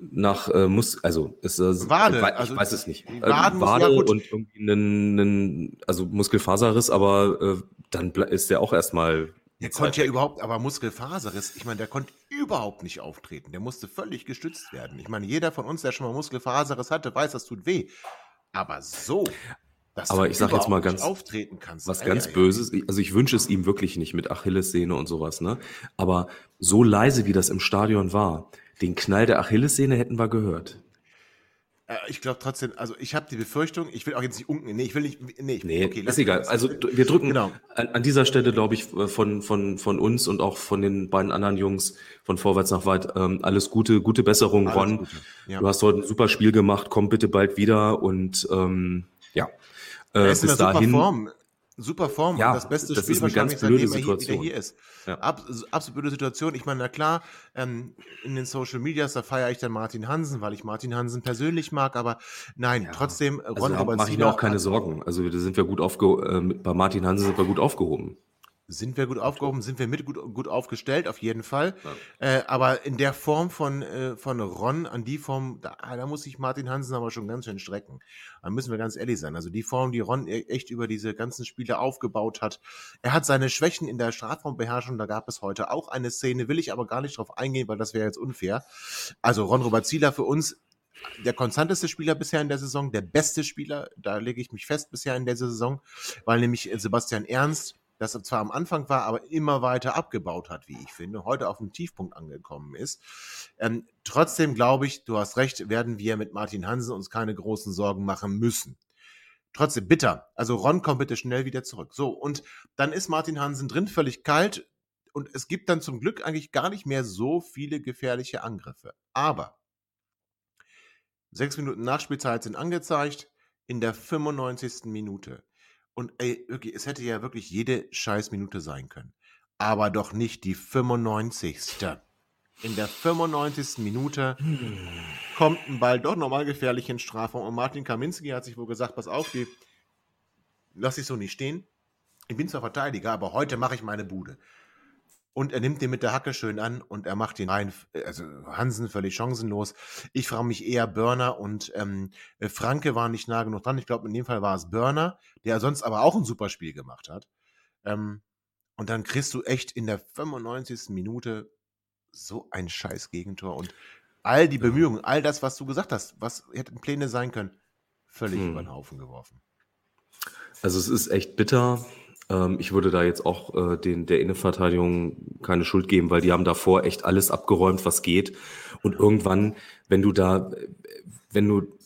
nach äh, Mus also es äh, Wade, ich, also weiß es nicht. Äh, Waden Wade ja, und irgendwie einen, einen also Muskelfaserriss, aber äh, dann ist der auch erstmal der konnte ja überhaupt, aber Muskelfaserriss, ich meine, der konnte überhaupt nicht auftreten. Der musste völlig gestützt werden. Ich meine, jeder von uns, der schon mal Muskelfaserriss hatte, weiß, das tut weh. Aber so, dass aber du ich sag jetzt mal ganz auftreten kannst. Was ganz ja, Böses. Also ich wünsche es ihm wirklich nicht mit Achillessehne und sowas, ne? Aber so leise wie das im Stadion war, den Knall der Achillessehne hätten wir gehört. Äh, ich glaube trotzdem, also ich habe die Befürchtung, ich will auch jetzt nicht unken, nee, ich will nicht, nee, ich, nee okay, ist egal. Also wir drücken genau. an, an, dieser Stelle, glaube ich, von, von, von uns und auch von den beiden anderen Jungs von Vorwärts nach Weit, ähm, alles Gute, gute Besserung, alles Ron. Gute. Ja. Du hast heute ein super Spiel gemacht, komm bitte bald wieder und ähm, ja. Äh, bis dahin. Form super Form ja, und das beste das Spiel ist eine ganz blöde Situation. Er hier, ist. Ja. Ab, absolut blöde Situation. Ich meine, na klar, ähm, in den Social Medias, da feiere ich dann Martin Hansen, weil ich Martin Hansen persönlich mag, aber nein, ja. trotzdem, Ron also, mache ich mir auch keine Sorgen. Also da sind wir gut aufgehoben, äh, bei Martin Hansen sind wir gut aufgehoben. Sind wir gut aufgehoben, sind wir mit gut, gut aufgestellt, auf jeden Fall. Ja. Äh, aber in der Form von, äh, von Ron, an die Form, da, da, muss sich Martin Hansen aber schon ganz schön strecken. Da müssen wir ganz ehrlich sein. Also die Form, die Ron e, echt über diese ganzen Spiele aufgebaut hat. Er hat seine Schwächen in der Strafraumbeherrschung, da gab es heute auch eine Szene, will ich aber gar nicht drauf eingehen, weil das wäre jetzt unfair. Also Ron Robert Zieler für uns der konstanteste Spieler bisher in der Saison, der beste Spieler, da lege ich mich fest bisher in der Saison, weil nämlich Sebastian Ernst das zwar am Anfang war, aber immer weiter abgebaut hat, wie ich finde, heute auf dem Tiefpunkt angekommen ist. Ähm, trotzdem glaube ich, du hast recht, werden wir mit Martin Hansen uns keine großen Sorgen machen müssen. Trotzdem bitter. Also Ron kommt bitte schnell wieder zurück. So, und dann ist Martin Hansen drin, völlig kalt. Und es gibt dann zum Glück eigentlich gar nicht mehr so viele gefährliche Angriffe. Aber sechs Minuten Nachspielzeit sind angezeigt. In der 95. Minute und ey, wirklich, es hätte ja wirklich jede Scheißminute sein können. Aber doch nicht die 95. In der 95. Minute hm. kommt ein Ball doch nochmal gefährlich in Strafraum. Und Martin Kaminski hat sich wohl gesagt, pass auf, die, lass dich so nicht stehen. Ich bin zwar Verteidiger, aber heute mache ich meine Bude. Und er nimmt den mit der Hacke schön an und er macht ihn rein. Also Hansen völlig chancenlos. Ich frage mich eher Burner und ähm, Franke war nicht nah genug dran. Ich glaube, in dem Fall war es Burner, der sonst aber auch ein super Spiel gemacht hat. Ähm, und dann kriegst du echt in der 95. Minute so ein scheiß Gegentor und all die Bemühungen, all das, was du gesagt hast, was hätten Pläne sein können, völlig hm. über den Haufen geworfen. Also es ist echt bitter. Ähm, ich würde da jetzt auch äh, den, der Innenverteidigung keine Schuld geben, weil die haben davor echt alles abgeräumt, was geht. Und irgendwann, wenn du da, wenn du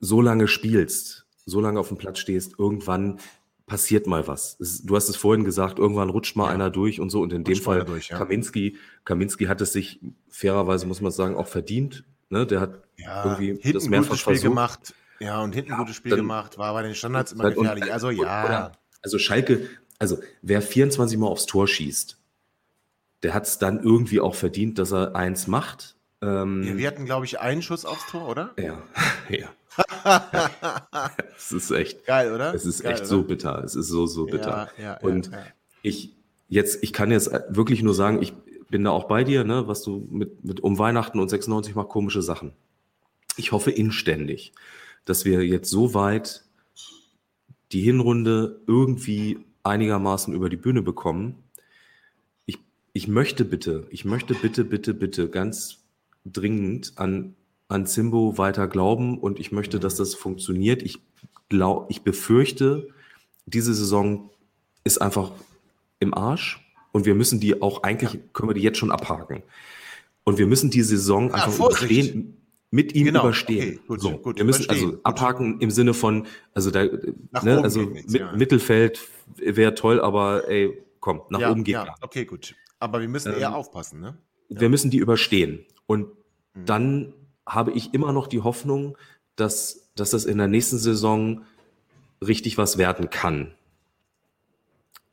so lange spielst, so lange auf dem Platz stehst, irgendwann passiert mal was. Du hast es vorhin gesagt, irgendwann rutscht mal ja. einer durch und so. Und in rutscht dem Fall durch, ja. Kaminski, Kaminski hat es sich fairerweise, muss man sagen, auch verdient. Ne? Der hat ja, irgendwie das mehrfach Spiel versucht. gemacht. Ja, und hinten ja, ein gutes Spiel gemacht, war bei den Standards immer gefährlich. Also ja. Oder, also Schalke, also wer 24 Mal aufs Tor schießt, der hat es dann irgendwie auch verdient, dass er eins macht. Ähm, ja, wir hatten, glaube ich, einen Schuss aufs Tor, oder? Ja, ja. Es ist echt geil, oder? Es ist geil, echt oder? so bitter. Es ist so, so bitter. Ja, ja, Und ich jetzt, ich kann jetzt wirklich nur sagen, ich bin da auch bei dir, ne, was du mit, mit um Weihnachten und 96 macht komische Sachen. Ich hoffe inständig, dass wir jetzt so weit die Hinrunde irgendwie einigermaßen über die Bühne bekommen. Ich, ich möchte bitte, ich möchte bitte, bitte, bitte ganz dringend an, an Simbo weiter glauben und ich möchte, dass das funktioniert. Ich glaube, ich befürchte, diese Saison ist einfach im Arsch und wir müssen die auch eigentlich, können wir die jetzt schon abhaken. Und wir müssen die Saison einfach ja, überstehen, mit ihm genau. überstehen. Okay, gut, so, gut, wir müssen also abhaken im Sinne von, also da, ne, also mit, ja. Mittelfeld wäre toll, aber ey, komm, nach ja, oben geht ja. Okay, gut. Aber wir müssen ähm, eher aufpassen, ne? Wir müssen die überstehen. Und mhm. dann habe ich immer noch die Hoffnung, dass, dass das in der nächsten Saison richtig was werden kann.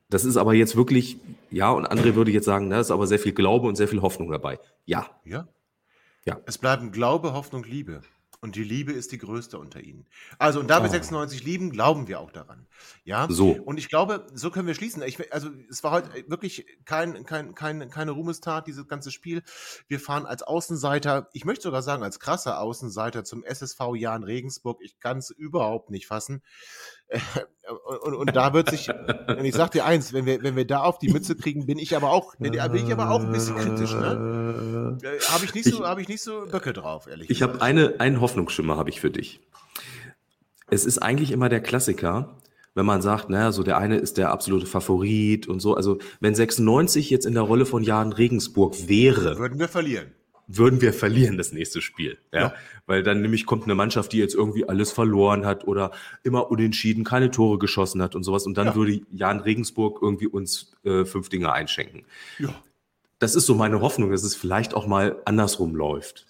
Das ist aber jetzt wirklich, ja, und André würde jetzt sagen, da ist aber sehr viel Glaube und sehr viel Hoffnung dabei. Ja. Ja. Ja. Es bleiben Glaube, Hoffnung, Liebe. Und die Liebe ist die größte unter ihnen. Also, und da wir oh. 96 lieben, glauben wir auch daran. Ja. So. Und ich glaube, so können wir schließen. Ich, also, es war heute wirklich kein, kein, kein, keine Ruhmestat, dieses ganze Spiel. Wir fahren als Außenseiter, ich möchte sogar sagen, als krasser Außenseiter zum SSV Jan Regensburg. Ich kann es überhaupt nicht fassen. Und, und, da wird sich, und ich sag dir eins, wenn wir, wenn wir da auf die Mütze kriegen, bin ich aber auch, bin ich aber auch ein bisschen kritisch, ne? Äh, habe ich nicht so, habe ich nicht so Böcke drauf, ehrlich Ich habe eine, einen Hoffnungsschimmer habe ich für dich. Es ist eigentlich immer der Klassiker, wenn man sagt, naja, so der eine ist der absolute Favorit und so. Also wenn 96 jetzt in der Rolle von Jan Regensburg wäre, würden wir verlieren würden wir verlieren das nächste Spiel. Ja? ja? Weil dann nämlich kommt eine Mannschaft, die jetzt irgendwie alles verloren hat oder immer unentschieden, keine Tore geschossen hat und sowas. Und dann ja. würde Jan Regensburg irgendwie uns äh, fünf Dinge einschenken. Ja. Das ist so meine Hoffnung, dass es vielleicht auch mal andersrum läuft.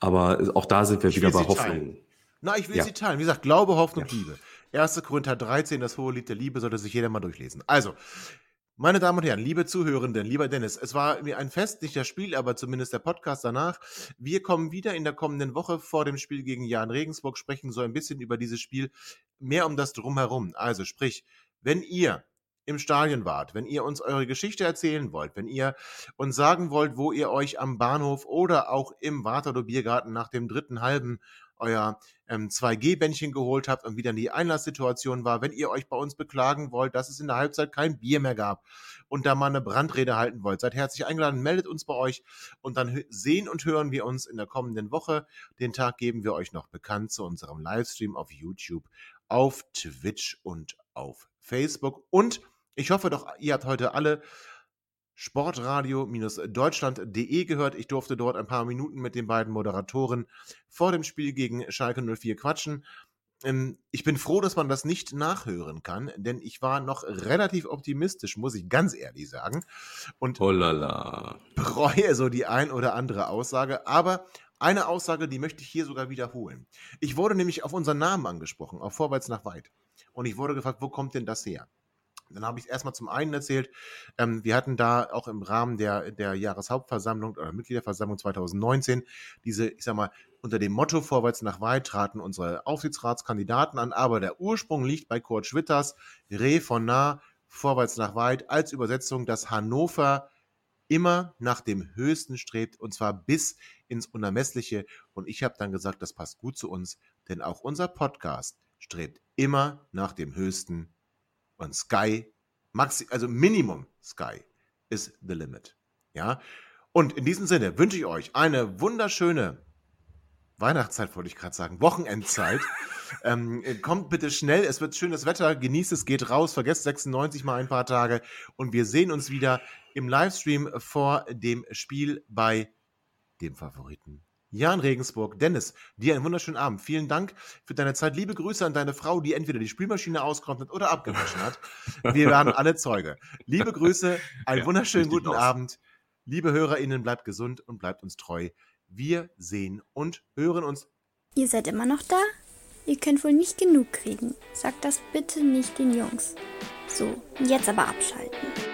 Aber auch da sind wir ich wieder bei Hoffnung. Na, ich will ja. sie teilen. Wie gesagt, Glaube, Hoffnung, Liebe. 1. Korinther 13, das hohe Lied der Liebe, sollte sich jeder mal durchlesen. Also, meine Damen und Herren, liebe Zuhörenden, lieber Dennis, es war mir ein Fest, nicht das Spiel, aber zumindest der Podcast danach. Wir kommen wieder in der kommenden Woche vor dem Spiel gegen Jan Regensburg, sprechen so ein bisschen über dieses Spiel, mehr um das Drumherum. Also sprich, wenn ihr im Stadion wart, wenn ihr uns eure Geschichte erzählen wollt, wenn ihr uns sagen wollt, wo ihr euch am Bahnhof oder auch im Waterloo Biergarten nach dem dritten halben euer ähm, 2G-Bändchen geholt habt und wie dann die Einlasssituation war, wenn ihr euch bei uns beklagen wollt, dass es in der Halbzeit kein Bier mehr gab und da mal eine Brandrede halten wollt, seid herzlich eingeladen, meldet uns bei euch und dann sehen und hören wir uns in der kommenden Woche. Den Tag geben wir euch noch bekannt zu unserem Livestream auf YouTube, auf Twitch und auf Facebook und ich hoffe doch, ihr habt heute alle sportradio-deutschland.de gehört. Ich durfte dort ein paar Minuten mit den beiden Moderatoren vor dem Spiel gegen Schalke 04 quatschen. Ähm, ich bin froh, dass man das nicht nachhören kann, denn ich war noch relativ optimistisch, muss ich ganz ehrlich sagen. Und Holala. bereue so die ein oder andere Aussage. Aber eine Aussage, die möchte ich hier sogar wiederholen. Ich wurde nämlich auf unseren Namen angesprochen, auf Vorwärts nach Weit. Und ich wurde gefragt, wo kommt denn das her? Dann habe ich erstmal zum einen erzählt, ähm, wir hatten da auch im Rahmen der, der Jahreshauptversammlung oder Mitgliederversammlung 2019 diese, ich sag mal, unter dem Motto Vorwärts nach weit traten unsere Aufsichtsratskandidaten an, aber der Ursprung liegt bei Kurt Schwitters, Re von nah, Vorwärts nach weit, als Übersetzung das Hannover immer nach dem Höchsten strebt und zwar bis ins Unermessliche. Und ich habe dann gesagt, das passt gut zu uns, denn auch unser Podcast strebt immer nach dem Höchsten und Sky, maxi also Minimum Sky is the limit. Ja, und in diesem Sinne wünsche ich euch eine wunderschöne Weihnachtszeit, wollte ich gerade sagen, Wochenendzeit. ähm, kommt bitte schnell, es wird schönes Wetter, genießt es, geht raus, vergesst 96 mal ein paar Tage und wir sehen uns wieder im Livestream vor dem Spiel bei dem Favoriten. Jan Regensburg. Dennis, dir einen wunderschönen Abend. Vielen Dank für deine Zeit. Liebe Grüße an deine Frau, die entweder die Spülmaschine ausgeräumt oder abgewaschen hat. Wir waren alle Zeuge. Liebe Grüße, einen ja, wunderschönen guten aus. Abend. Liebe HörerInnen, bleibt gesund und bleibt uns treu. Wir sehen und hören uns. Ihr seid immer noch da? Ihr könnt wohl nicht genug kriegen. Sagt das bitte nicht den Jungs. So, jetzt aber abschalten.